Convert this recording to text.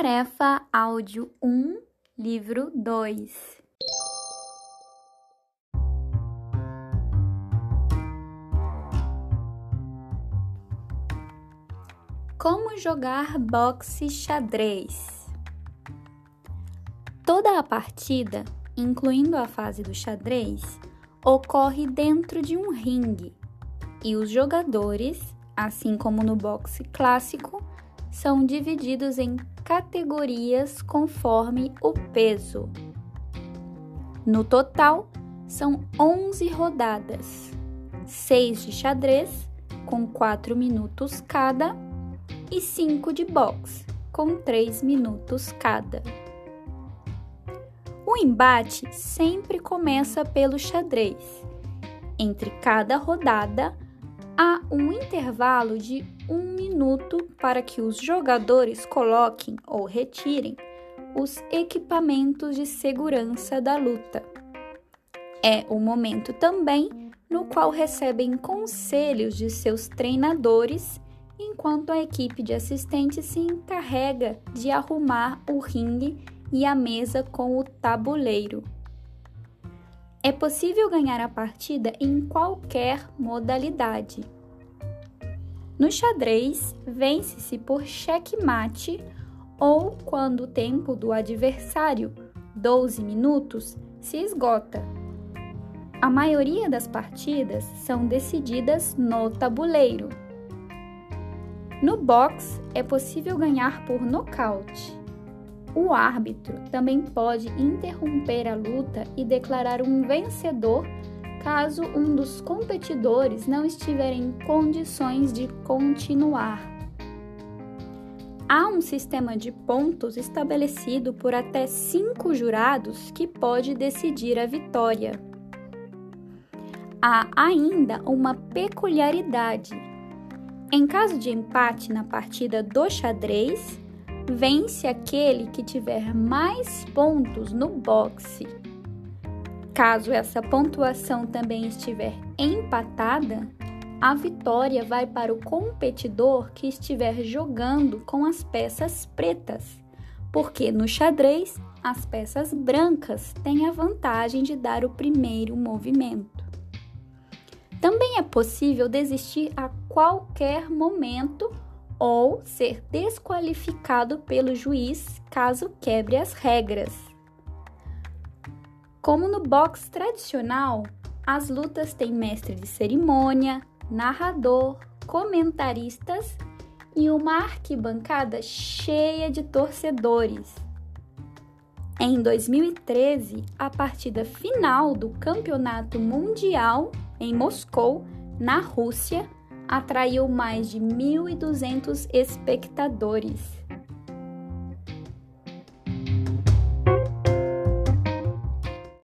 Tarefa áudio 1, livro 2. Como jogar boxe xadrez? Toda a partida, incluindo a fase do xadrez, ocorre dentro de um ringue e os jogadores, assim como no boxe clássico, são divididos em categorias conforme o peso. No total, são 11 rodadas, 6 de xadrez, com 4 minutos cada, e 5 de boxe, com 3 minutos cada. O embate sempre começa pelo xadrez. Entre cada rodada, há um intervalo de um minuto para que os jogadores coloquem ou retirem os equipamentos de segurança da luta. É o momento também no qual recebem conselhos de seus treinadores, enquanto a equipe de assistentes se encarrega de arrumar o ringue e a mesa com o tabuleiro. É possível ganhar a partida em qualquer modalidade. No xadrez, vence-se por checkmate ou quando o tempo do adversário, 12 minutos, se esgota. A maioria das partidas são decididas no tabuleiro. No boxe, é possível ganhar por nocaute. O árbitro também pode interromper a luta e declarar um vencedor caso um dos competidores não estiver em condições de continuar. Há um sistema de pontos estabelecido por até cinco jurados que pode decidir a vitória. Há ainda uma peculiaridade. Em caso de empate na partida do xadrez, vence aquele que tiver mais pontos no boxe. Caso essa pontuação também estiver empatada, a vitória vai para o competidor que estiver jogando com as peças pretas, porque no xadrez as peças brancas têm a vantagem de dar o primeiro movimento. Também é possível desistir a qualquer momento ou ser desqualificado pelo juiz caso quebre as regras. Como no boxe tradicional, as lutas têm mestre de cerimônia, narrador, comentaristas e uma arquibancada cheia de torcedores. Em 2013, a partida final do Campeonato Mundial em Moscou, na Rússia, atraiu mais de 1.200 espectadores.